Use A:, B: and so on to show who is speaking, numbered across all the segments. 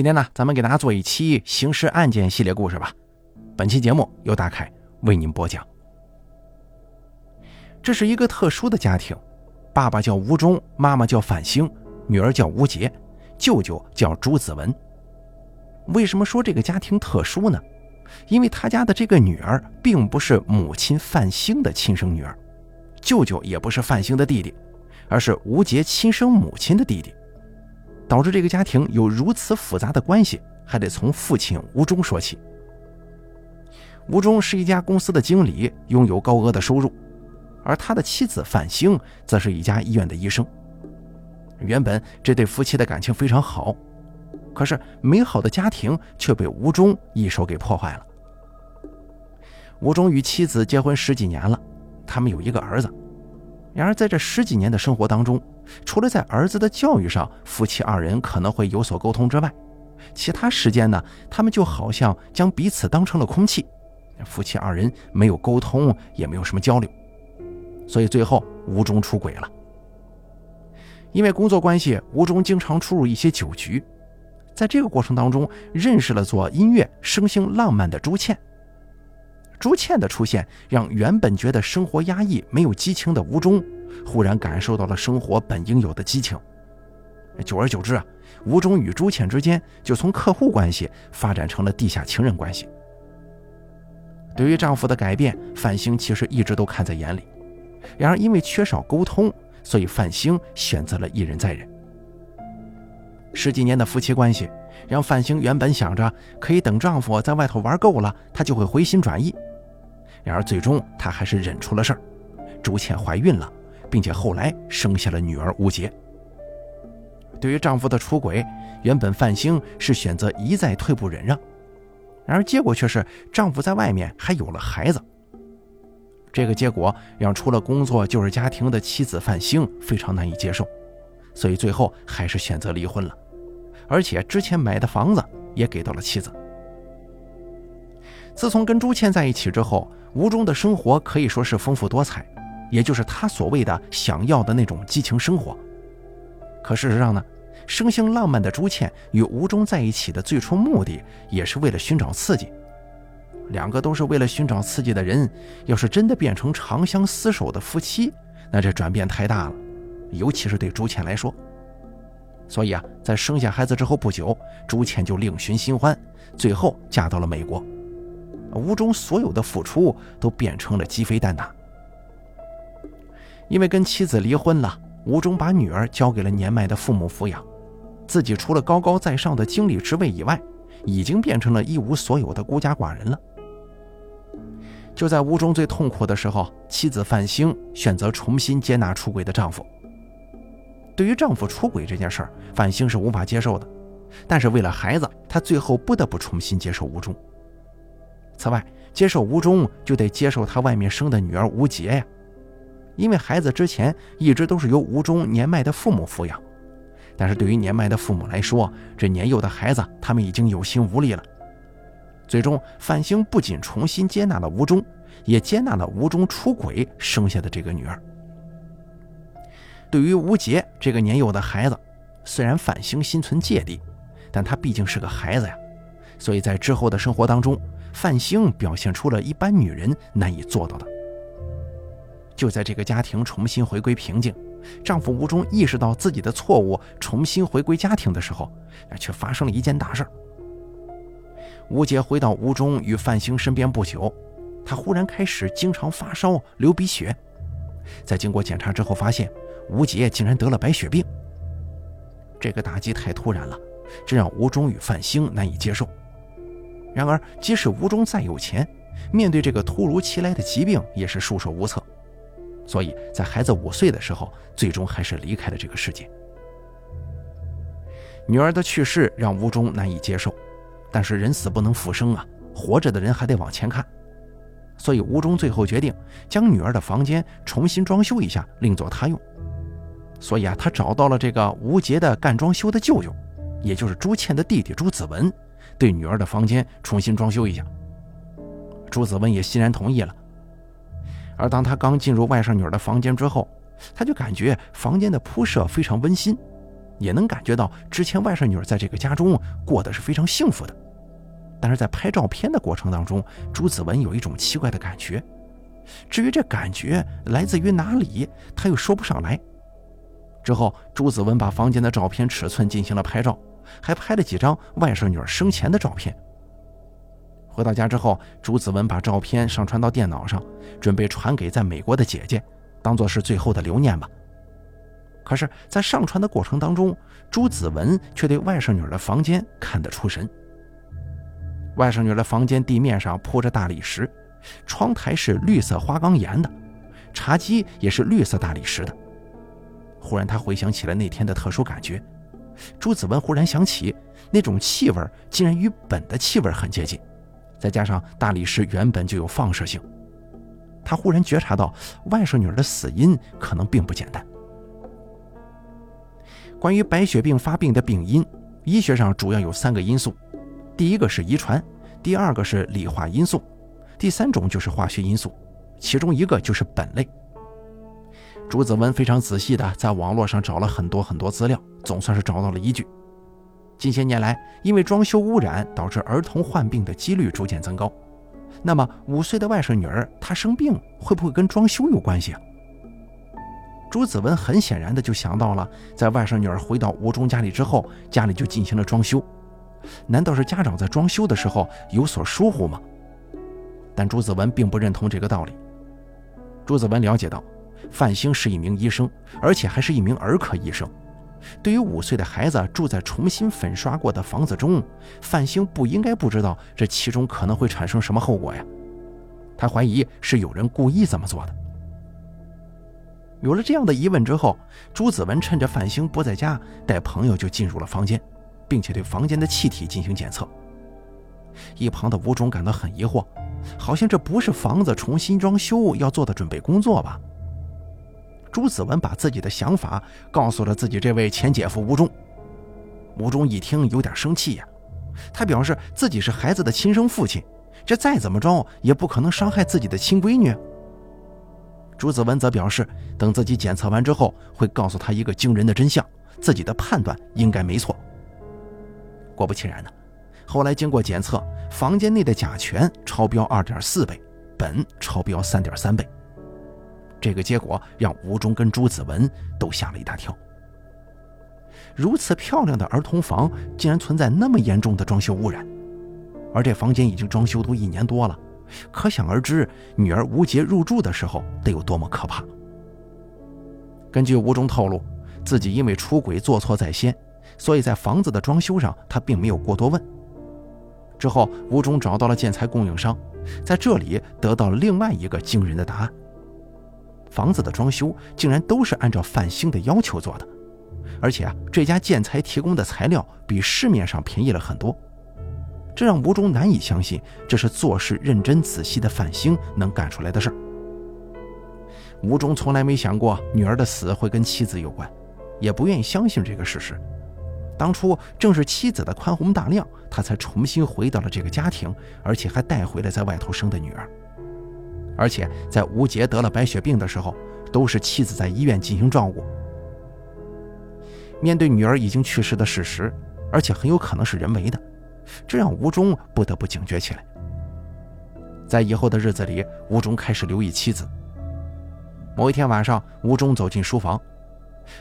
A: 今天呢，咱们给大家做一期刑事案件系列故事吧。本期节目由大凯为您播讲。这是一个特殊的家庭，爸爸叫吴忠，妈妈叫范兴，女儿叫吴杰，舅舅叫朱子文。为什么说这个家庭特殊呢？因为他家的这个女儿并不是母亲范兴的亲生女儿，舅舅也不是范兴的弟弟，而是吴杰亲生母亲的弟弟。导致这个家庭有如此复杂的关系，还得从父亲吴忠说起。吴忠是一家公司的经理，拥有高额的收入，而他的妻子范兴则是一家医院的医生。原本这对夫妻的感情非常好，可是美好的家庭却被吴忠一手给破坏了。吴忠与妻子结婚十几年了，他们有一个儿子。然而在这十几年的生活当中，除了在儿子的教育上，夫妻二人可能会有所沟通之外，其他时间呢，他们就好像将彼此当成了空气，夫妻二人没有沟通，也没有什么交流，所以最后吴忠出轨了。因为工作关系，吴忠经常出入一些酒局，在这个过程当中，认识了做音乐、生性浪漫的朱倩。朱倩的出现，让原本觉得生活压抑、没有激情的吴忠，忽然感受到了生活本应有的激情。久而久之啊，吴忠与朱倩之间就从客户关系发展成了地下情人关系。对于丈夫的改变，范兴其实一直都看在眼里。然而因为缺少沟通，所以范兴选择了一忍再忍。十几年的夫妻关系，让范兴原本想着可以等丈夫在外头玩够了，她就会回心转意。然而，最终她还是忍出了事儿，朱倩怀孕了，并且后来生下了女儿吴杰。对于丈夫的出轨，原本范兴是选择一再退步忍让，然而结果却是丈夫在外面还有了孩子。这个结果让除了工作就是家庭的妻子范兴非常难以接受，所以最后还是选择离婚了，而且之前买的房子也给到了妻子。自从跟朱倩在一起之后，吴忠的生活可以说是丰富多彩，也就是他所谓的想要的那种激情生活。可事实上呢，生性浪漫的朱倩与吴忠在一起的最初目的，也是为了寻找刺激。两个都是为了寻找刺激的人，要是真的变成长相厮守的夫妻，那这转变太大了，尤其是对朱倩来说。所以啊，在生下孩子之后不久，朱倩就另寻新欢，最后嫁到了美国。吴忠所有的付出都变成了鸡飞蛋打。因为跟妻子离婚了，吴忠把女儿交给了年迈的父母抚养，自己除了高高在上的经理职位以外，已经变成了一无所有的孤家寡人了。就在吴忠最痛苦的时候，妻子范兴选择重新接纳出轨的丈夫。对于丈夫出轨这件事儿，范兴是无法接受的，但是为了孩子，她最后不得不重新接受吴忠。此外，接受吴忠就得接受他外面生的女儿吴杰呀，因为孩子之前一直都是由吴忠年迈的父母抚养，但是对于年迈的父母来说，这年幼的孩子他们已经有心无力了。最终，范兴不仅重新接纳了吴忠，也接纳了吴忠出轨生下的这个女儿。对于吴杰这个年幼的孩子，虽然范兴心存芥蒂，但他毕竟是个孩子呀，所以在之后的生活当中。范兴表现出了一般女人难以做到的。就在这个家庭重新回归平静，丈夫吴忠意识到自己的错误，重新回归家庭的时候，却发生了一件大事。吴杰回到吴忠与范兴身边不久，他忽然开始经常发烧、流鼻血。在经过检查之后，发现吴杰竟然得了白血病。这个打击太突然了，这让吴忠与范兴难以接受。然而，即使吴忠再有钱，面对这个突如其来的疾病也是束手无策。所以在孩子五岁的时候，最终还是离开了这个世界。女儿的去世让吴忠难以接受，但是人死不能复生啊，活着的人还得往前看。所以吴忠最后决定将女儿的房间重新装修一下，另作他用。所以啊，他找到了这个吴杰的干装修的舅舅，也就是朱倩的弟弟朱子文。对女儿的房间重新装修一下，朱子文也欣然同意了。而当他刚进入外甥女儿的房间之后，他就感觉房间的铺设非常温馨，也能感觉到之前外甥女儿在这个家中过得是非常幸福的。但是在拍照片的过程当中，朱子文有一种奇怪的感觉。至于这感觉来自于哪里，他又说不上来。之后，朱子文把房间的照片尺寸进行了拍照，还拍了几张外甥女儿生前的照片。回到家之后，朱子文把照片上传到电脑上，准备传给在美国的姐姐，当做是最后的留念吧。可是，在上传的过程当中，朱子文却对外甥女儿的房间看得出神。外甥女儿的房间地面上铺着大理石，窗台是绿色花岗岩的，茶几也是绿色大理石的。忽然，他回想起了那天的特殊感觉。朱子文忽然想起，那种气味竟然与苯的气味很接近，再加上大理石原本就有放射性，他忽然觉察到外甥女儿的死因可能并不简单。关于白血病发病的病因，医学上主要有三个因素：第一个是遗传，第二个是理化因素，第三种就是化学因素，其中一个就是苯类。朱子文非常仔细地在网络上找了很多很多资料，总算是找到了依据。近些年来，因为装修污染导致儿童患病的几率逐渐增高。那么，五岁的外甥女儿她生病会不会跟装修有关系啊？朱子文很显然的就想到了，在外甥女儿回到吴忠家里之后，家里就进行了装修。难道是家长在装修的时候有所疏忽吗？但朱子文并不认同这个道理。朱子文了解到。范兴是一名医生，而且还是一名儿科医生。对于五岁的孩子住在重新粉刷过的房子中，范兴不应该不知道这其中可能会产生什么后果呀？他怀疑是有人故意这么做的。有了这样的疑问之后，朱子文趁着范兴不在家，带朋友就进入了房间，并且对房间的气体进行检测。一旁的吴忠感到很疑惑，好像这不是房子重新装修要做的准备工作吧？朱子文把自己的想法告诉了自己这位前姐夫吴忠。吴忠一听有点生气呀，他表示自己是孩子的亲生父亲，这再怎么着也不可能伤害自己的亲闺女。朱子文则表示，等自己检测完之后，会告诉他一个惊人的真相，自己的判断应该没错。果不其然呢，后来经过检测，房间内的甲醛超标二点四倍，苯超标三点三倍。这个结果让吴忠跟朱子文都吓了一大跳。如此漂亮的儿童房，竟然存在那么严重的装修污染，而这房间已经装修都一年多了，可想而知，女儿吴杰入住的时候得有多么可怕。根据吴忠透露，自己因为出轨做错在先，所以在房子的装修上他并没有过多问。之后，吴忠找到了建材供应商，在这里得到了另外一个惊人的答案。房子的装修竟然都是按照范兴的要求做的，而且啊，这家建材提供的材料比市面上便宜了很多，这让吴忠难以相信这是做事认真仔细的范兴能干出来的事儿。吴忠从来没想过女儿的死会跟妻子有关，也不愿意相信这个事实。当初正是妻子的宽宏大量，他才重新回到了这个家庭，而且还带回了在外头生的女儿。而且在吴杰得了白血病的时候，都是妻子在医院进行照顾。面对女儿已经去世的事实，而且很有可能是人为的，这让吴忠不得不警觉起来。在以后的日子里，吴忠开始留意妻子。某一天晚上，吴忠走进书房，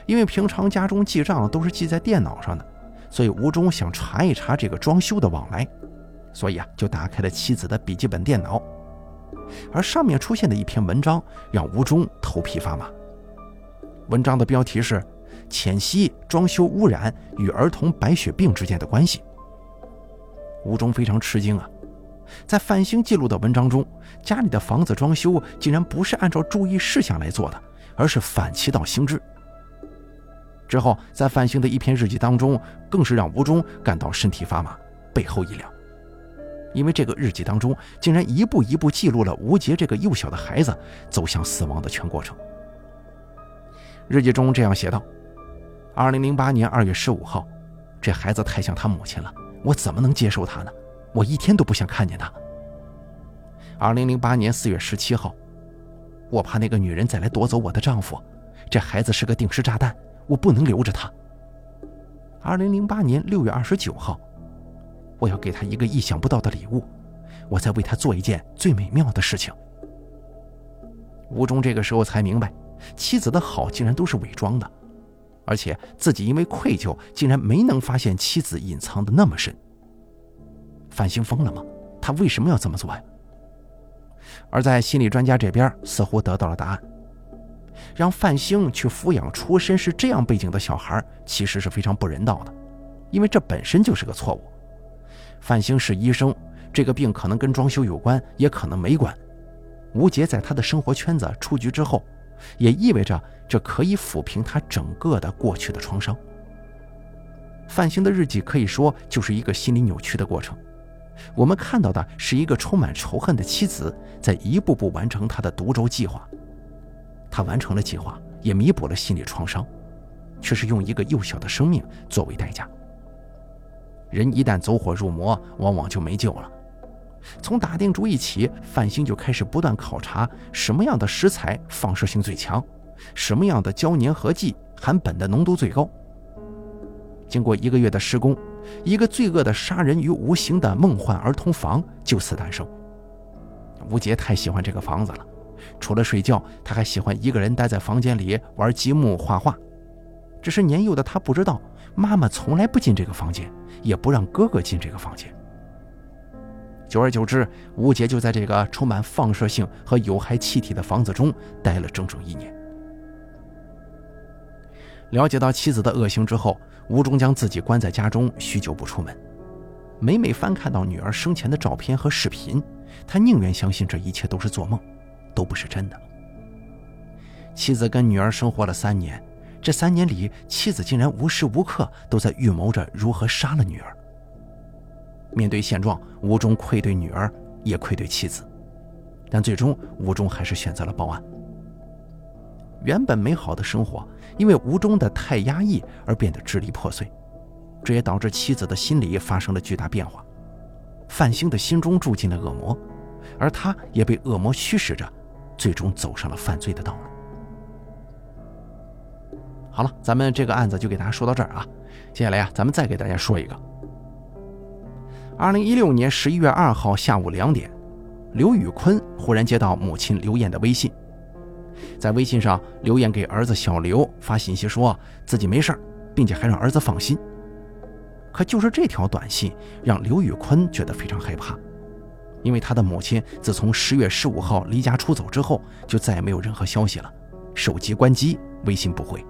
A: 因为平常家中记账都是记在电脑上的，所以吴忠想查一查这个装修的往来，所以啊，就打开了妻子的笔记本电脑。而上面出现的一篇文章让吴忠头皮发麻。文章的标题是“浅析装修污染与儿童白血病之间的关系”。吴忠非常吃惊啊，在范兴记录的文章中，家里的房子装修竟然不是按照注意事项来做的，而是反其道行之。之后，在范兴的一篇日记当中，更是让吴忠感到身体发麻，背后一凉。因为这个日记当中，竟然一步一步记录了吴杰这个幼小的孩子走向死亡的全过程。日记中这样写道：“二零零八年二月十五号，这孩子太像他母亲了，我怎么能接受他呢？我一天都不想看见他。”二零零八年四月十七号，我怕那个女人再来夺走我的丈夫，这孩子是个定时炸弹，我不能留着他。二零零八年六月二十九号，我要给他一个意想不到的礼物，我在为他做一件最美妙的事情。吴忠这个时候才明白，妻子的好竟然都是伪装的，而且自己因为愧疚，竟然没能发现妻子隐藏的那么深。范兴疯了吗？他为什么要这么做呀？而在心理专家这边，似乎得到了答案。让范兴去抚养出身是这样背景的小孩，其实是非常不人道的，因为这本身就是个错误。范兴是医生，这个病可能跟装修有关，也可能没关。吴杰在他的生活圈子出局之后，也意味着这可以抚平他整个的过去的创伤。范兴的日记可以说就是一个心理扭曲的过程。我们看到的是一个充满仇恨的妻子在一步步完成他的独轴计划。他完成了计划，也弥补了心理创伤，却是用一个幼小的生命作为代价。人一旦走火入魔，往往就没救了。从打定主意起，范兴就开始不断考察什么样的食材放射性最强，什么样的胶粘合剂含苯的浓度最高。经过一个月的施工，一个罪恶的杀人于无形的梦幻儿童房就此诞生。吴杰太喜欢这个房子了。除了睡觉，他还喜欢一个人待在房间里玩积木、画画。只是年幼的他不知道，妈妈从来不进这个房间，也不让哥哥进这个房间。久而久之，吴杰就在这个充满放射性和有害气体的房子中待了整整一年。了解到妻子的恶行之后，吴忠将自己关在家中，许久不出门。每每翻看到女儿生前的照片和视频，他宁愿相信这一切都是做梦。都不是真的。妻子跟女儿生活了三年，这三年里，妻子竟然无时无刻都在预谋着如何杀了女儿。面对现状，吴忠愧对女儿，也愧对妻子，但最终吴忠还是选择了报案。原本美好的生活，因为吴忠的太压抑而变得支离破碎，这也导致妻子的心理发生了巨大变化。范兴的心中住进了恶魔，而他也被恶魔驱使着。最终走上了犯罪的道路。好了，咱们这个案子就给大家说到这儿啊。接下来呀，咱们再给大家说一个。二零一六年十一月二号下午两点，刘宇坤忽然接到母亲刘艳的微信，在微信上，刘艳给儿子小刘发信息说自己没事儿并且还让儿子放心。可就是这条短信，让刘宇坤觉得非常害怕。因为他的母亲自从十月十五号离家出走之后，就再也没有任何消息了，手机关机，微信不回。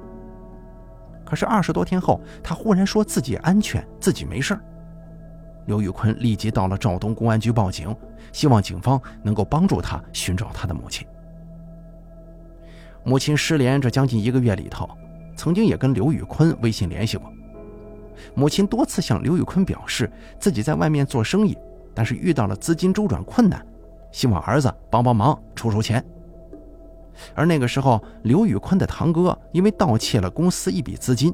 A: 可是二十多天后，他忽然说自己安全，自己没事刘宇坤立即到了肇东公安局报警，希望警方能够帮助他寻找他的母亲。母亲失联这将近一个月里头，曾经也跟刘宇坤微信联系过。母亲多次向刘宇坤表示自己在外面做生意。但是遇到了资金周转困难，希望儿子帮帮忙出出钱。而那个时候，刘宇坤的堂哥因为盗窃了公司一笔资金，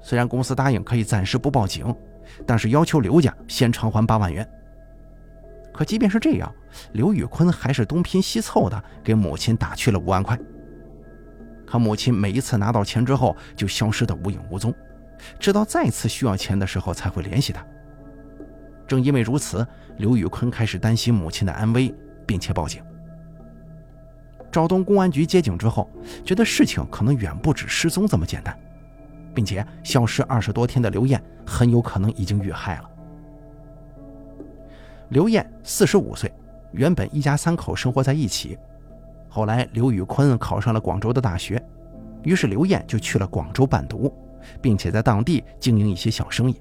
A: 虽然公司答应可以暂时不报警，但是要求刘家先偿还八万元。可即便是这样，刘宇坤还是东拼西凑的给母亲打去了五万块。可母亲每一次拿到钱之后就消失的无影无踪，直到再次需要钱的时候才会联系他。正因为如此，刘宇坤开始担心母亲的安危，并且报警。肇东公安局接警之后，觉得事情可能远不止失踪这么简单，并且消失二十多天的刘艳很有可能已经遇害了。刘艳四十五岁，原本一家三口生活在一起，后来刘宇坤考上了广州的大学，于是刘艳就去了广州办读，并且在当地经营一些小生意。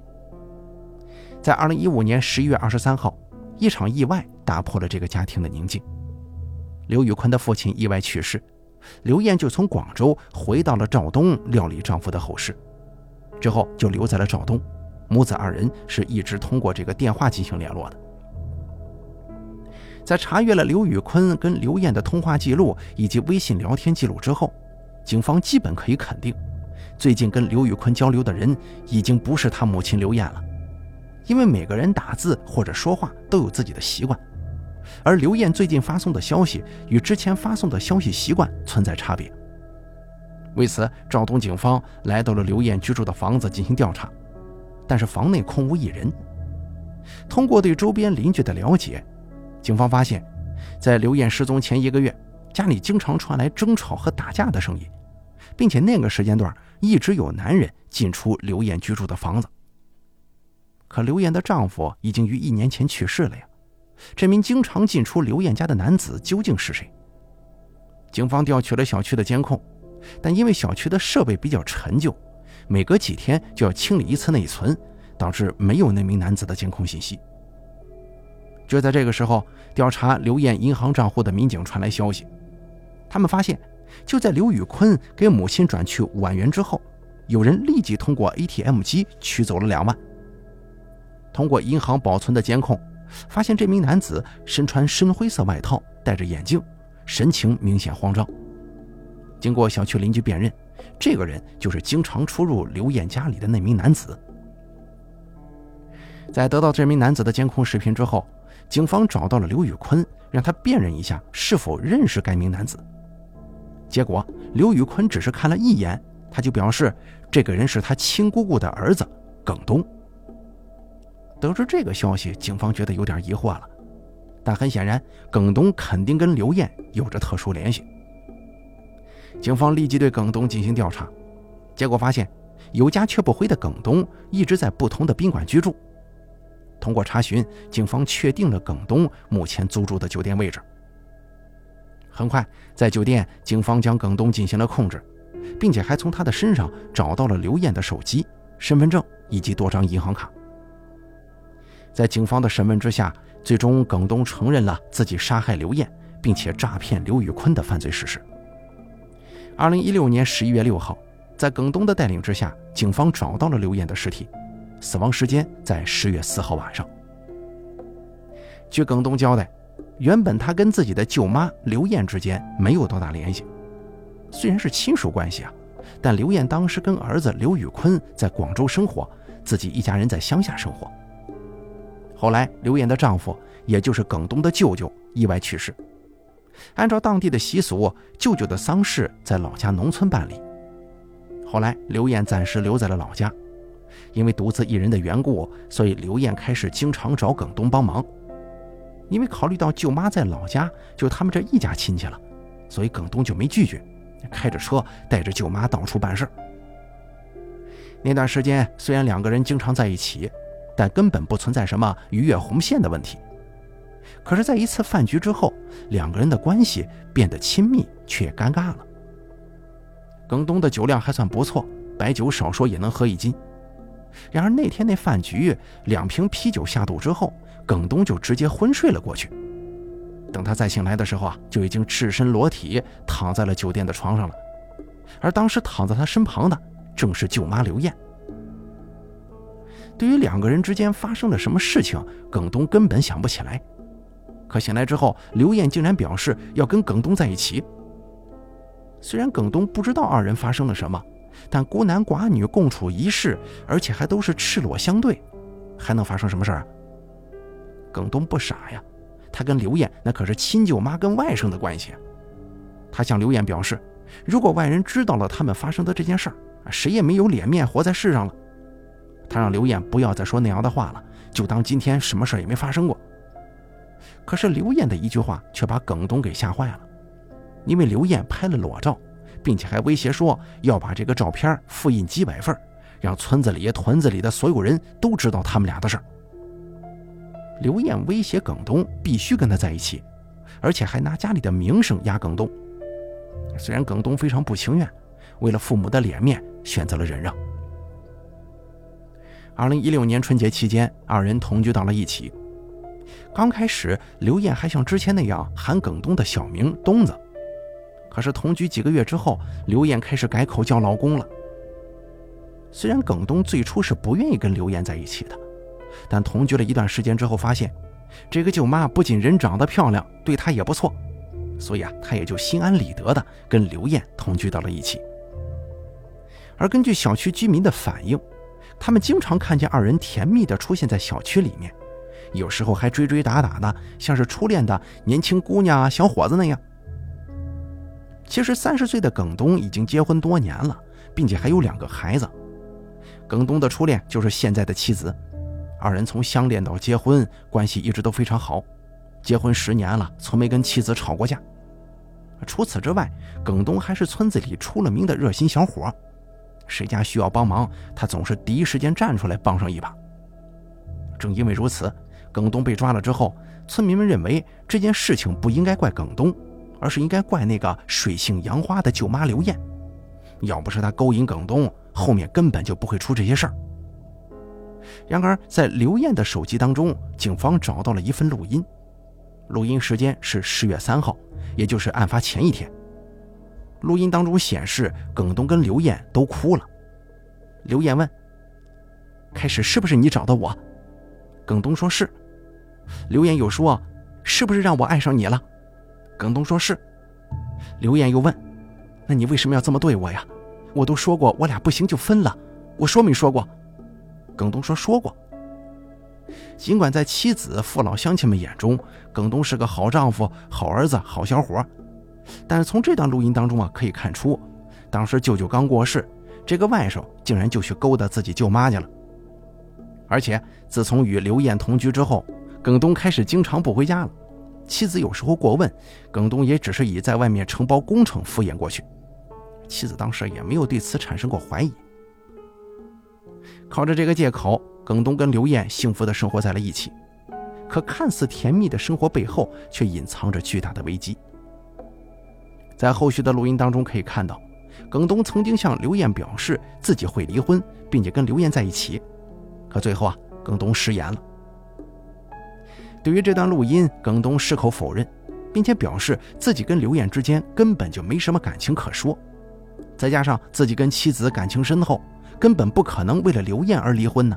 A: 在二零一五年十一月二十三号，一场意外打破了这个家庭的宁静。刘宇坤的父亲意外去世，刘艳就从广州回到了肇东料理丈夫的后事，之后就留在了肇东。母子二人是一直通过这个电话进行联络的。在查阅了刘宇坤跟刘艳的通话记录以及微信聊天记录之后，警方基本可以肯定，最近跟刘宇坤交流的人已经不是他母亲刘艳了。因为每个人打字或者说话都有自己的习惯，而刘艳最近发送的消息与之前发送的消息习惯存在差别。为此，肇东警方来到了刘艳居住的房子进行调查，但是房内空无一人。通过对周边邻居的了解，警方发现，在刘艳失踪前一个月，家里经常传来争吵和打架的声音，并且那个时间段一直有男人进出刘艳居住的房子。可刘艳的丈夫已经于一年前去世了呀，这名经常进出刘艳家的男子究竟是谁？警方调取了小区的监控，但因为小区的设备比较陈旧，每隔几天就要清理一次内存。导致没有那名男子的监控信息。就在这个时候，调查刘艳银行账户的民警传来消息，他们发现，就在刘宇坤给母亲转去五万元之后，有人立即通过 ATM 机取走了两万。通过银行保存的监控，发现这名男子身穿深灰色外套，戴着眼镜，神情明显慌张。经过小区邻居辨认，这个人就是经常出入刘艳家里的那名男子。在得到这名男子的监控视频之后，警方找到了刘宇坤，让他辨认一下是否认识该名男子。结果，刘宇坤只是看了一眼，他就表示这个人是他亲姑姑的儿子耿东。得知这个消息，警方觉得有点疑惑了，但很显然，耿东肯定跟刘艳有着特殊联系。警方立即对耿东进行调查，结果发现，有家却不回的耿东一直在不同的宾馆居住。通过查询，警方确定了耿东目前租住的酒店位置。很快，在酒店，警方将耿东进行了控制，并且还从他的身上找到了刘艳的手机、身份证以及多张银行卡。在警方的审问之下，最终耿东承认了自己杀害刘艳，并且诈骗刘宇坤的犯罪事实。二零一六年十一月六号，在耿东的带领之下，警方找到了刘艳的尸体。死亡时间在十月四号晚上。据耿东交代，原本他跟自己的舅妈刘艳之间没有多大联系，虽然是亲属关系啊，但刘艳当时跟儿子刘宇坤在广州生活，自己一家人在乡下生活。后来，刘艳的丈夫，也就是耿东的舅舅，意外去世。按照当地的习俗，舅舅的丧事在老家农村办理。后来，刘艳暂时留在了老家。因为独自一人的缘故，所以刘艳开始经常找耿东帮忙。因为考虑到舅妈在老家，就他们这一家亲戚了，所以耿东就没拒绝，开着车带着舅妈到处办事。那段时间虽然两个人经常在一起，但根本不存在什么逾越红线的问题。可是，在一次饭局之后，两个人的关系变得亲密，却尴尬了。耿东的酒量还算不错，白酒少说也能喝一斤。然而那天那饭局，两瓶啤酒下肚之后，耿东就直接昏睡了过去。等他再醒来的时候啊，就已经赤身裸体躺在了酒店的床上了。而当时躺在他身旁的正是舅妈刘艳。对于两个人之间发生了什么事情，耿东根本想不起来。可醒来之后，刘艳竟然表示要跟耿东在一起。虽然耿东不知道二人发生了什么。但孤男寡女共处一室，而且还都是赤裸相对，还能发生什么事儿啊？耿东不傻呀，他跟刘艳那可是亲舅妈跟外甥的关系。他向刘艳表示，如果外人知道了他们发生的这件事儿，谁也没有脸面活在世上了。他让刘艳不要再说那样的话了，就当今天什么事也没发生过。可是刘艳的一句话却把耿东给吓坏了，因为刘艳拍了裸照。并且还威胁说要把这个照片复印几百份，让村子里、屯子里的所有人都知道他们俩的事儿。刘艳威胁耿东必须跟他在一起，而且还拿家里的名声压耿东。虽然耿东非常不情愿，为了父母的脸面，选择了忍让。二零一六年春节期间，二人同居到了一起。刚开始，刘艳还像之前那样喊耿东的小名“东子”。可是同居几个月之后，刘艳开始改口叫老公了。虽然耿东最初是不愿意跟刘艳在一起的，但同居了一段时间之后，发现这个舅妈不仅人长得漂亮，对他也不错，所以啊，他也就心安理得的跟刘艳同居到了一起。而根据小区居民的反映，他们经常看见二人甜蜜的出现在小区里面，有时候还追追打打的，像是初恋的年轻姑娘啊、小伙子那样。其实三十岁的耿东已经结婚多年了，并且还有两个孩子。耿东的初恋就是现在的妻子，二人从相恋到结婚，关系一直都非常好。结婚十年了，从没跟妻子吵过架。除此之外，耿东还是村子里出了名的热心小伙，谁家需要帮忙，他总是第一时间站出来帮上一把。正因为如此，耿东被抓了之后，村民们认为这件事情不应该怪耿东，而是应该怪那个水性杨花的舅妈刘艳。要不是他勾引耿东，后面根本就不会出这些事儿。然而，在刘艳的手机当中，警方找到了一份录音。录音时间是十月三号，也就是案发前一天。录音当中显示，耿东跟刘艳都哭了。刘艳问：“开始是不是你找的我？”耿东说是。刘艳又说：“是不是让我爱上你了？”耿东说是。刘艳又问：“那你为什么要这么对我呀？我都说过我俩不行就分了，我说没说过？”耿东说说过。尽管在妻子、父老乡亲们眼中，耿东是个好丈夫、好儿子、好小伙，但是从这段录音当中啊，可以看出，当时舅舅刚过世，这个外甥竟然就去勾搭自己舅妈去了。而且自从与刘艳同居之后，耿东开始经常不回家了。妻子有时候过问，耿东也只是以在外面承包工程敷衍过去。妻子当时也没有对此产生过怀疑。靠着这个借口。耿东跟刘艳幸福的生活在了一起，可看似甜蜜的生活背后，却隐藏着巨大的危机。在后续的录音当中可以看到，耿东曾经向刘艳表示自己会离婚，并且跟刘艳在一起，可最后啊，耿东食言了。对于这段录音，耿东矢口否认，并且表示自己跟刘艳之间根本就没什么感情可说，再加上自己跟妻子感情深厚，根本不可能为了刘艳而离婚呢。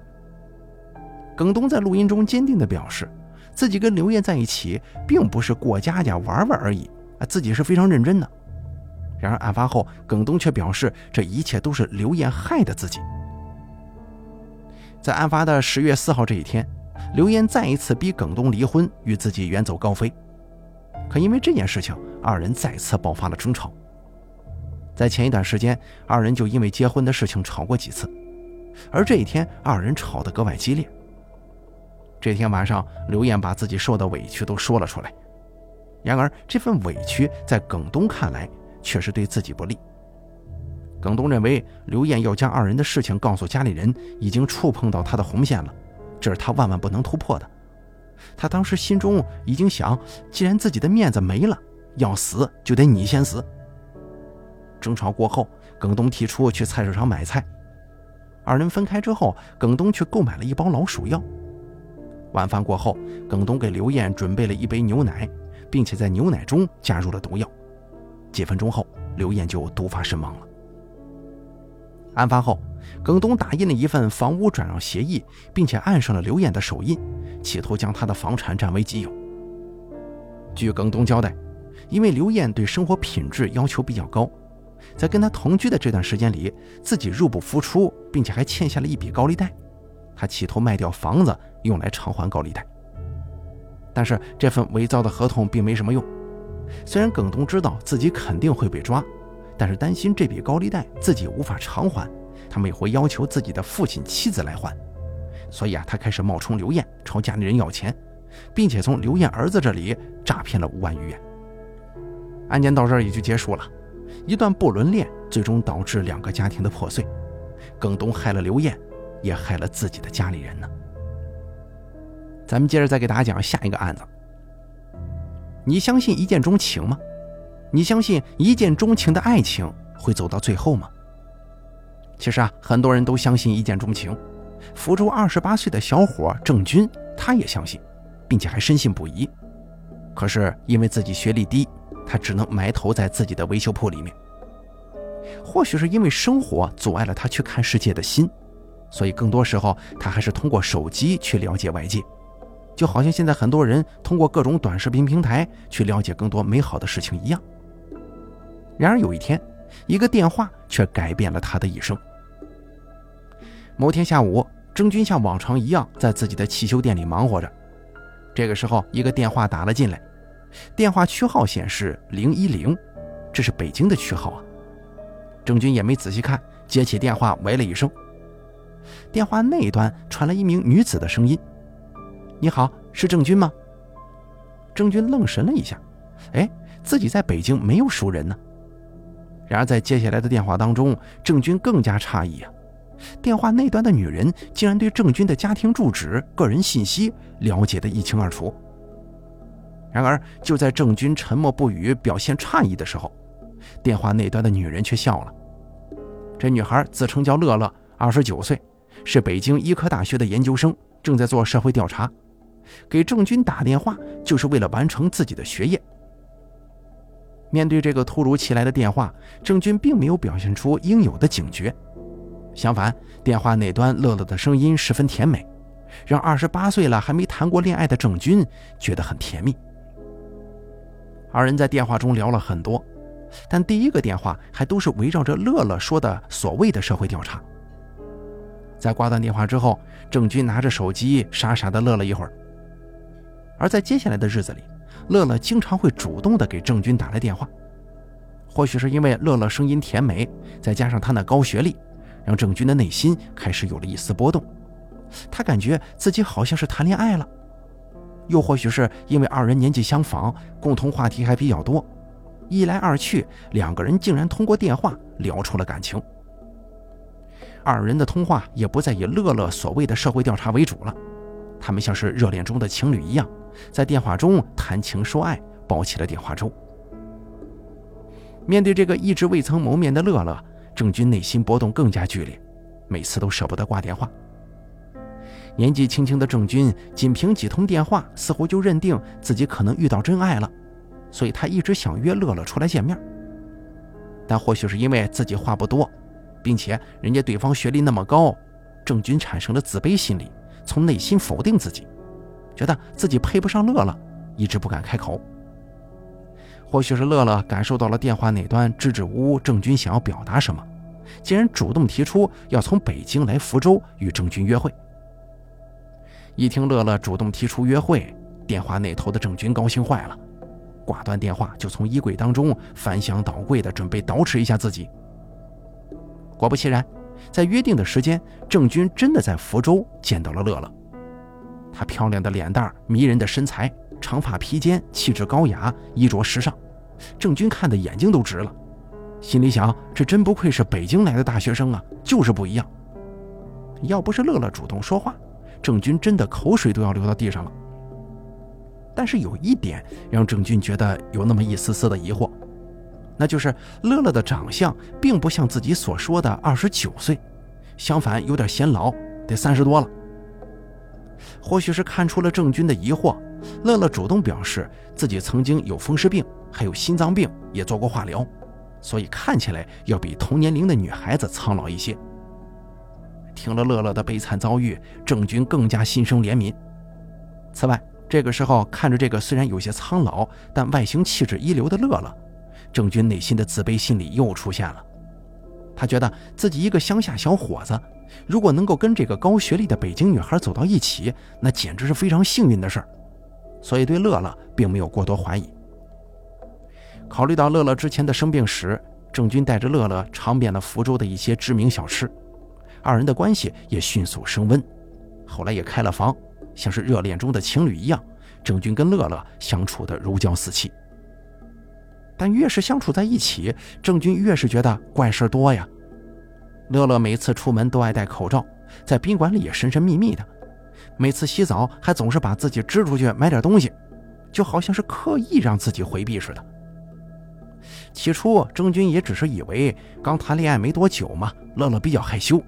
A: 耿东在录音中坚定地表示，自己跟刘艳在一起，并不是过家家玩玩而已，啊，自己是非常认真的。然而案发后，耿东却表示，这一切都是刘艳害的自己。在案发的十月四号这一天，刘艳再一次逼耿东离婚，与自己远走高飞。可因为这件事情，二人再次爆发了争吵。在前一段时间，二人就因为结婚的事情吵过几次，而这一天，二人吵得格外激烈。这天晚上，刘艳把自己受的委屈都说了出来。然而，这份委屈在耿东看来却是对自己不利。耿东认为，刘艳要将二人的事情告诉家里人，已经触碰到他的红线了，这是他万万不能突破的。他当时心中已经想：既然自己的面子没了，要死就得你先死。争吵过后，耿东提出去菜市场买菜。二人分开之后，耿东去购买了一包老鼠药。晚饭过后，耿东给刘艳准备了一杯牛奶，并且在牛奶中加入了毒药。几分钟后，刘艳就毒发身亡了。案发后，耿东打印了一份房屋转让协议，并且按上了刘艳的手印，企图将她的房产占为己有。据耿东交代，因为刘艳对生活品质要求比较高，在跟他同居的这段时间里，自己入不敷出，并且还欠下了一笔高利贷。他企图卖掉房子用来偿还高利贷，但是这份伪造的合同并没什么用。虽然耿东知道自己肯定会被抓，但是担心这笔高利贷自己无法偿还，他每回要求自己的父亲、妻子来还。所以啊，他开始冒充刘艳朝家里人要钱，并且从刘艳儿子这里诈骗了五万余元。案件到这儿也就结束了，一段不伦恋最终导致两个家庭的破碎。耿东害了刘艳。也害了自己的家里人呢。咱们接着再给大家讲下一个案子。你相信一见钟情吗？你相信一见钟情的爱情会走到最后吗？其实啊，很多人都相信一见钟情。福州二十八岁的小伙郑军，他也相信，并且还深信不疑。可是因为自己学历低，他只能埋头在自己的维修铺里面。或许是因为生活阻碍了他去看世界的心。所以，更多时候他还是通过手机去了解外界，就好像现在很多人通过各种短视频平台去了解更多美好的事情一样。然而有一天，一个电话却改变了他的一生。某天下午，郑军像往常一样在自己的汽修店里忙活着，这个时候，一个电话打了进来，电话区号显示零一零，这是北京的区号啊。郑军也没仔细看，接起电话，喂了一声。电话那一端传来一名女子的声音：“你好，是郑军吗？”郑军愣神了一下，哎，自己在北京没有熟人呢。然而在接下来的电话当中，郑军更加诧异啊，电话那端的女人竟然对郑军的家庭住址、个人信息了解得一清二楚。然而就在郑军沉默不语、表现诧异的时候，电话那端的女人却笑了。这女孩自称叫乐乐，二十九岁，是北京医科大学的研究生，正在做社会调查。给郑军打电话就是为了完成自己的学业。面对这个突如其来的电话，郑军并没有表现出应有的警觉，相反，电话那端乐乐的声音十分甜美，让二十八岁了还没谈过恋爱的郑军觉得很甜蜜。二人在电话中聊了很多，但第一个电话还都是围绕着乐乐说的所谓的社会调查。在挂断电话之后，郑军拿着手机傻傻的乐了一会儿。而在接下来的日子里，乐乐经常会主动的给郑军打来电话。或许是因为乐乐声音甜美，再加上他那高学历，让郑军的内心开始有了一丝波动。他感觉自己好像是谈恋爱了。又或许是因为二人年纪相仿，共同话题还比较多，一来二去，两个人竟然通过电话聊出了感情。二人的通话也不再以乐乐所谓的社会调查为主了，他们像是热恋中的情侣一样，在电话中谈情说爱，煲起了电话粥。面对这个一直未曾谋面的乐乐，郑军内心波动更加剧烈，每次都舍不得挂电话。年纪轻轻的郑军，仅凭几通电话，似乎就认定自己可能遇到真爱了，所以他一直想约乐乐出来见面。但或许是因为自己话不多。并且人家对方学历那么高，郑军产生了自卑心理，从内心否定自己，觉得自己配不上乐乐，一直不敢开口。或许是乐乐感受到了电话那端支支吾吾郑军想要表达什么，竟然主动提出要从北京来福州与郑军约会。一听乐乐主动提出约会，电话那头的郑军高兴坏了，挂断电话就从衣柜当中翻箱倒柜的准备捯饬一下自己。果不其然，在约定的时间，郑军真的在福州见到了乐乐。她漂亮的脸蛋、迷人的身材、长发披肩，气质高雅，衣着时尚，郑军看的眼睛都直了，心里想：这真不愧是北京来的大学生啊，就是不一样。要不是乐乐主动说话，郑军真的口水都要流到地上了。但是有一点让郑军觉得有那么一丝丝的疑惑。那就是乐乐的长相并不像自己所说的二十九岁，相反有点显老，得三十多了。或许是看出了郑军的疑惑，乐乐主动表示自己曾经有风湿病，还有心脏病，也做过化疗，所以看起来要比同年龄的女孩子苍老一些。听了乐乐的悲惨遭遇，郑军更加心生怜悯。此外，这个时候看着这个虽然有些苍老，但外形气质一流的乐乐。郑军内心的自卑心理又出现了，他觉得自己一个乡下小伙子，如果能够跟这个高学历的北京女孩走到一起，那简直是非常幸运的事儿，所以对乐乐并没有过多怀疑。考虑到乐乐之前的生病史，郑军带着乐乐尝遍了福州的一些知名小吃，二人的关系也迅速升温，后来也开了房，像是热恋中的情侣一样，郑军跟乐乐相处的如胶似漆。但越是相处在一起，郑军越是觉得怪事多呀。乐乐每次出门都爱戴口罩，在宾馆里也神神秘秘的，每次洗澡还总是把自己支出去买点东西，就好像是刻意让自己回避似的。起初，郑军也只是以为刚谈恋爱没多久嘛，乐乐比较害羞，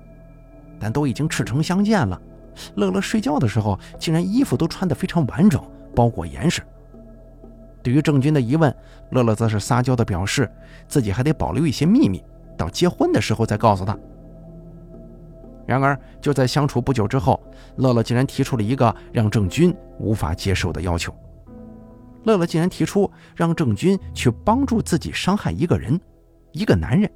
A: 但都已经赤诚相见了，乐乐睡觉的时候竟然衣服都穿得非常完整，包裹严实。对于郑钧的疑问，乐乐则是撒娇的表示自己还得保留一些秘密，到结婚的时候再告诉他。然而，就在相处不久之后，乐乐竟然提出了一个让郑钧无法接受的要求。乐乐竟然提出让郑钧去帮助自己伤害一个人，一个男人。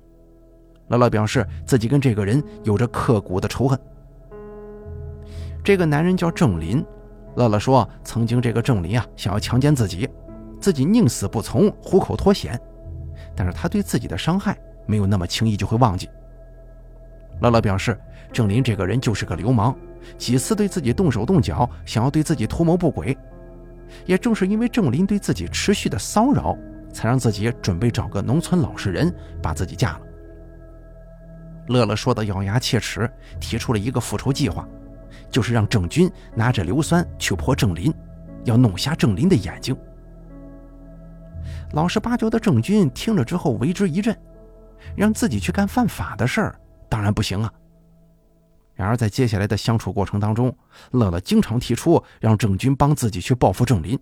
A: 乐乐表示自己跟这个人有着刻骨的仇恨。这个男人叫郑林，乐乐说曾经这个郑林啊想要强奸自己。自己宁死不从，虎口脱险，但是他对自己的伤害没有那么轻易就会忘记。乐乐表示，郑林这个人就是个流氓，几次对自己动手动脚，想要对自己图谋不轨。也正是因为郑林对自己持续的骚扰，才让自己准备找个农村老实人把自己嫁了。乐乐说的咬牙切齿，提出了一个复仇计划，就是让郑军拿着硫酸去泼郑林，要弄瞎郑林的眼睛。老实巴交的郑军听了之后为之一振，让自己去干犯法的事儿，当然不行啊。然而在接下来的相处过程当中，乐乐经常提出让郑军帮自己去报复郑林。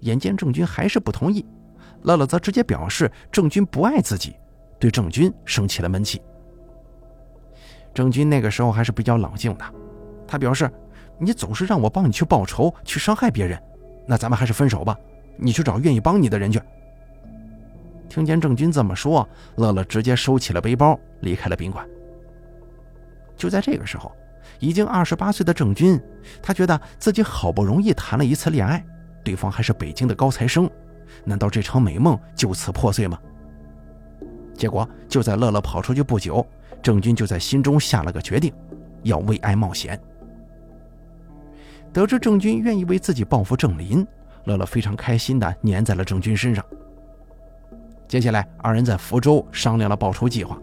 A: 眼见郑军还是不同意，乐乐则直接表示郑军不爱自己，对郑军生起了闷气。郑军那个时候还是比较冷静的，他表示：“你总是让我帮你去报仇，去伤害别人，那咱们还是分手吧，你去找愿意帮你的人去。”听见郑军这么说，乐乐直接收起了背包，离开了宾馆。就在这个时候，已经二十八岁的郑军，他觉得自己好不容易谈了一次恋爱，对方还是北京的高材生，难道这场美梦就此破碎吗？结果就在乐乐跑出去不久，郑军就在心中下了个决定，要为爱冒险。得知郑军愿意为自己报复郑林，乐乐非常开心地粘在了郑军身上。接下来，二人在福州商量了报仇计划，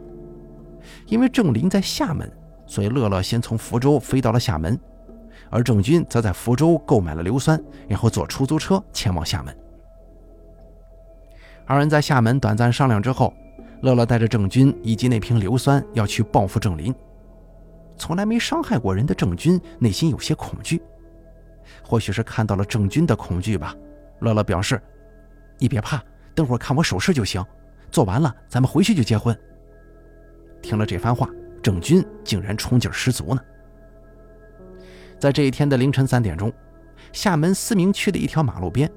A: 因为郑林在厦门。所以，乐乐先从福州飞到了厦门，而郑军则在福州购买了硫酸，然后坐出租车前往厦门。二人在厦门短暂商量之后，乐乐带着郑军以及那瓶硫酸要去报复郑林。从来没伤害过人的郑军内心有些恐惧，或许是看到了郑军的恐惧吧。乐乐表示：“你别怕，等会儿看我手势就行，做完了咱们回去就结婚。”听了这番话。郑军竟然冲劲十足呢！在这一天的凌晨三点钟，厦门思明区的一条马路边，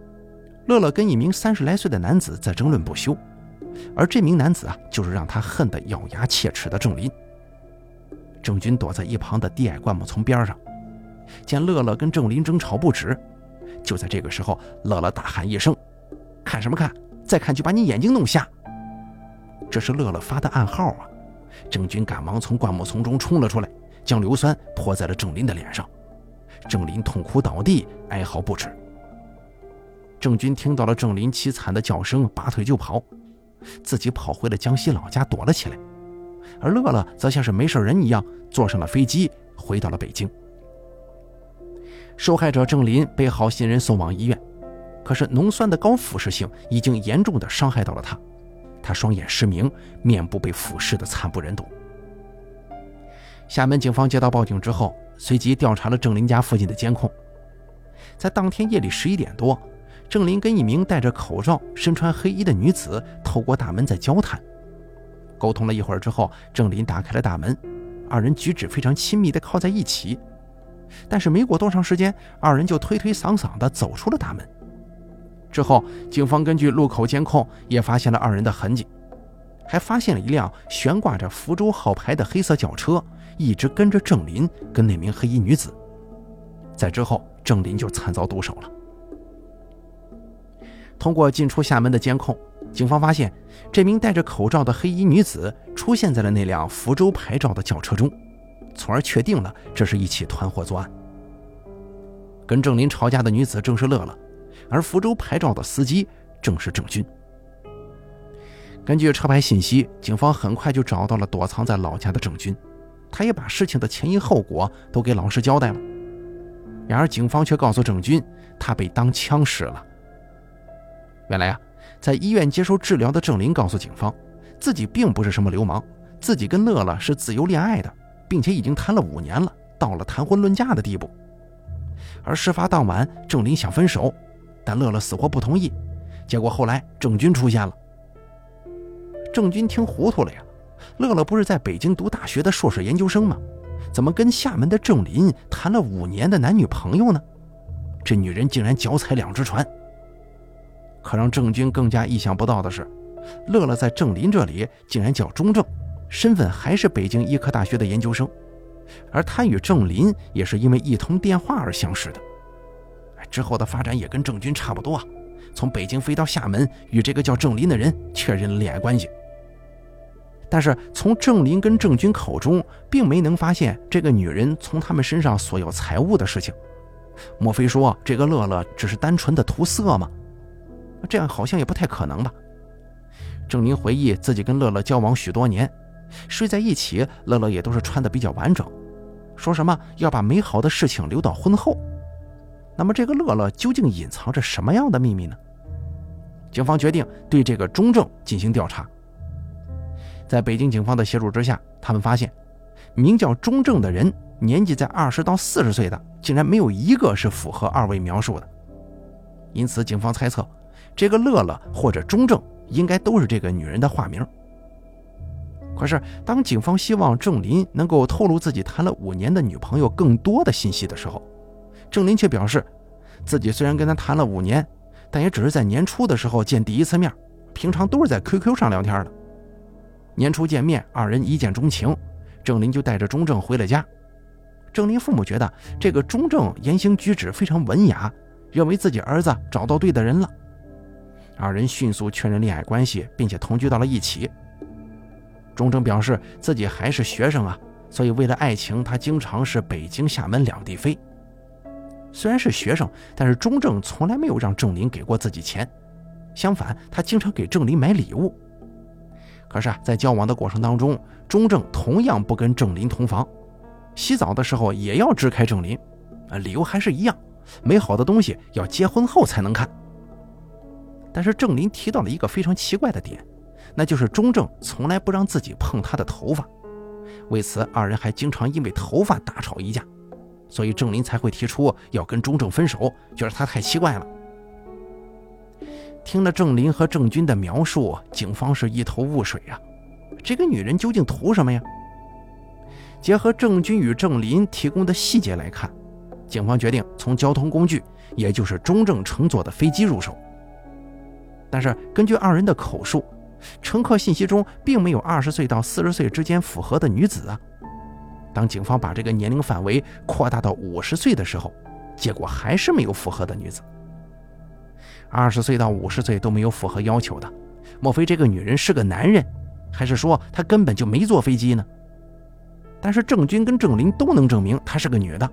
A: 乐乐跟一名三十来岁的男子在争论不休，而这名男子啊，就是让他恨得咬牙切齿的郑林。郑军躲在一旁的低矮灌木丛边上，见乐乐跟郑林争吵不止，就在这个时候，乐乐大喊一声：“看什么看？再看就把你眼睛弄瞎！”这是乐乐发的暗号啊！郑军赶忙从灌木丛中冲了出来，将硫酸泼在了郑林的脸上。郑林痛哭倒地，哀嚎不止。郑军听到了郑林凄惨的叫声，拔腿就跑，自己跑回了江西老家躲了起来。而乐乐则像是没事人一样，坐上了飞机回到了北京。受害者郑林被好心人送往医院，可是浓酸的高腐蚀性已经严重的伤害到了他。他双眼失明，面部被腐蚀的惨不忍睹。厦门警方接到报警之后，随即调查了郑林家附近的监控。在当天夜里十一点多，郑林跟一名戴着口罩、身穿黑衣的女子透过大门在交谈。沟通了一会儿之后，郑林打开了大门，二人举止非常亲密的靠在一起。但是没过多长时间，二人就推推搡搡地走出了大门。之后，警方根据路口监控也发现了二人的痕迹，还发现了一辆悬挂着福州号牌的黑色轿车，一直跟着郑林跟那名黑衣女子。在之后，郑林就惨遭毒手了。通过进出厦门的监控，警方发现这名戴着口罩的黑衣女子出现在了那辆福州牌照的轿车中，从而确定了这是一起团伙作案。跟郑林吵架的女子正是乐乐。而福州牌照的司机正是郑军。根据车牌信息，警方很快就找到了躲藏在老家的郑军，他也把事情的前因后果都给老实交代了。然而，警方却告诉郑军，他被当枪使了。原来啊，在医院接受治疗的郑林告诉警方，自己并不是什么流氓，自己跟乐乐是自由恋爱的，并且已经谈了五年了，到了谈婚论嫁的地步。而事发当晚，郑林想分手。但乐乐死活不同意，结果后来郑军出现了。郑军听糊涂了呀，乐乐不是在北京读大学的硕士研究生吗？怎么跟厦门的郑林谈了五年的男女朋友呢？这女人竟然脚踩两只船。可让郑军更加意想不到的是，乐乐在郑林这里竟然叫中正，身份还是北京医科大学的研究生，而他与郑林也是因为一通电话而相识的。之后的发展也跟郑军差不多啊，从北京飞到厦门，与这个叫郑林的人确认了恋爱关系。但是从郑林跟郑军口中，并没能发现这个女人从他们身上索要财物的事情。莫非说这个乐乐只是单纯的图色吗？这样好像也不太可能吧。郑林回忆自己跟乐乐交往许多年，睡在一起，乐乐也都是穿的比较完整，说什么要把美好的事情留到婚后。那么这个乐乐究竟隐藏着什么样的秘密呢？警方决定对这个中正进行调查。在北京警方的协助之下，他们发现，名叫中正的人年纪在二十到四十岁的，竟然没有一个是符合二位描述的。因此，警方猜测，这个乐乐或者中正应该都是这个女人的化名。可是，当警方希望郑林能够透露自己谈了五年的女朋友更多的信息的时候，郑林却表示，自己虽然跟他谈了五年，但也只是在年初的时候见第一次面，平常都是在 QQ 上聊天的。年初见面，二人一见钟情，郑林就带着钟正回了家。郑林父母觉得这个钟正言行举止非常文雅，认为自己儿子找到对的人了。二人迅速确认恋爱关系，并且同居到了一起。钟正表示自己还是学生啊，所以为了爱情，他经常是北京、厦门两地飞。虽然是学生，但是钟正从来没有让郑林给过自己钱，相反，他经常给郑林买礼物。可是啊，在交往的过程当中，钟正同样不跟郑林同房，洗澡的时候也要支开郑林，啊，理由还是一样，美好的东西要结婚后才能看。但是郑林提到了一个非常奇怪的点，那就是钟正从来不让自己碰他的头发，为此二人还经常因为头发大吵一架，所以郑林才会提出要跟钟正分手，觉得他太奇怪了。听了郑林和郑军的描述，警方是一头雾水啊！这个女人究竟图什么呀？结合郑军与郑林提供的细节来看，警方决定从交通工具，也就是钟正乘坐的飞机入手。但是根据二人的口述，乘客信息中并没有二十岁到四十岁之间符合的女子啊。当警方把这个年龄范围扩大到五十岁的时候，结果还是没有符合的女子。二十岁到五十岁都没有符合要求的，莫非这个女人是个男人，还是说她根本就没坐飞机呢？但是郑军跟郑林都能证明她是个女的。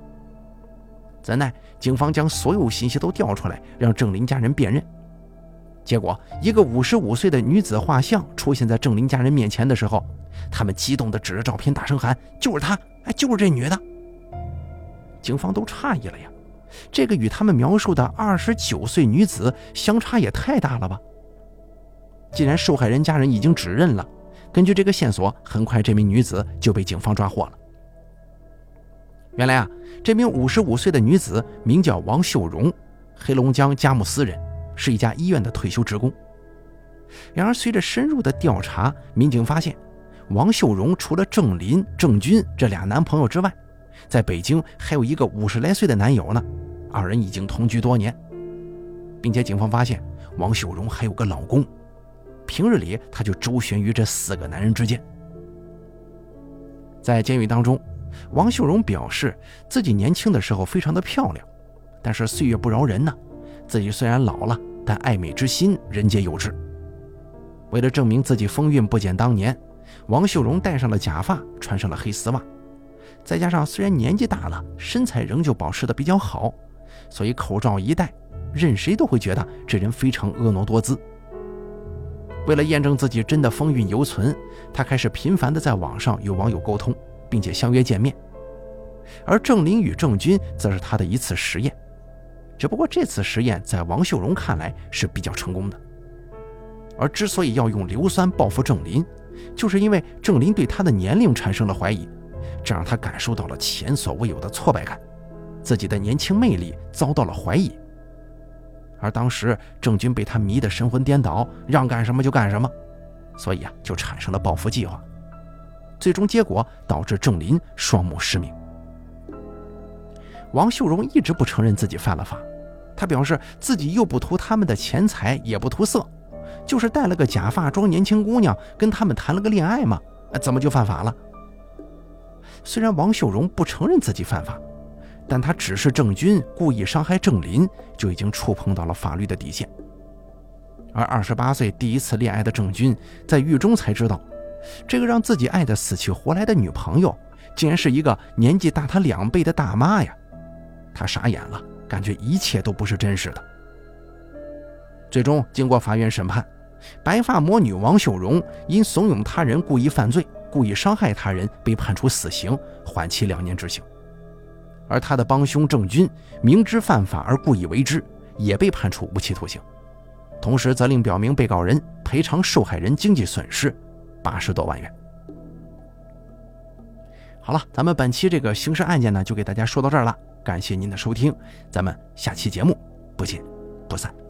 A: 怎奈警方将所有信息都调出来，让郑林家人辨认，结果一个五十五岁的女子画像出现在郑林家人面前的时候，他们激动地指着照片大声喊：“就是她！哎，就是这女的！”警方都诧异了呀。这个与他们描述的二十九岁女子相差也太大了吧！既然受害人家人已经指认了，根据这个线索，很快这名女子就被警方抓获了。原来啊，这名五十五岁的女子名叫王秀荣，黑龙江佳木斯人，是一家医院的退休职工。然而，随着深入的调查，民警发现，王秀荣除了郑林、郑军这俩男朋友之外，在北京还有一个五十来岁的男友呢。二人已经同居多年，并且警方发现王秀荣还有个老公，平日里他就周旋于这四个男人之间。在监狱当中，王秀荣表示自己年轻的时候非常的漂亮，但是岁月不饶人呢，自己虽然老了，但爱美之心人皆有之。为了证明自己风韵不减当年，王秀荣戴上了假发，穿上了黑丝袜，再加上虽然年纪大了，身材仍旧保持的比较好。所以口罩一戴，任谁都会觉得这人非常婀娜多姿。为了验证自己真的风韵犹存，他开始频繁的在网上与网友沟通，并且相约见面。而郑林与郑军则是他的一次实验，只不过这次实验在王秀荣看来是比较成功的。而之所以要用硫酸报复郑林，就是因为郑林对他的年龄产生了怀疑，这让他感受到了前所未有的挫败感。自己的年轻魅力遭到了怀疑，而当时郑军被他迷得神魂颠倒，让干什么就干什么，所以啊，就产生了报复计划。最终结果导致郑林双目失明。王秀荣一直不承认自己犯了法，他表示自己又不图他们的钱财，也不图色，就是戴了个假发装年轻姑娘，跟他们谈了个恋爱嘛，怎么就犯法了？虽然王秀荣不承认自己犯法。但他只是郑军故意伤害郑林，就已经触碰到了法律的底线。而二十八岁第一次恋爱的郑军，在狱中才知道，这个让自己爱得死去活来的女朋友，竟然是一个年纪大他两倍的大妈呀！他傻眼了，感觉一切都不是真实的。最终，经过法院审判，白发魔女王秀荣因怂恿他人故意犯罪、故意伤害他人，被判处死刑，缓期两年执行；而他的帮凶郑军明知犯法而故意为之，也被判处无期徒刑。同时，责令表明被告人赔偿受害人经济损失八十多万元。好了，咱们本期这个刑事案件呢，就给大家说到这儿了。感谢您的收听，咱们下期节目不见不散。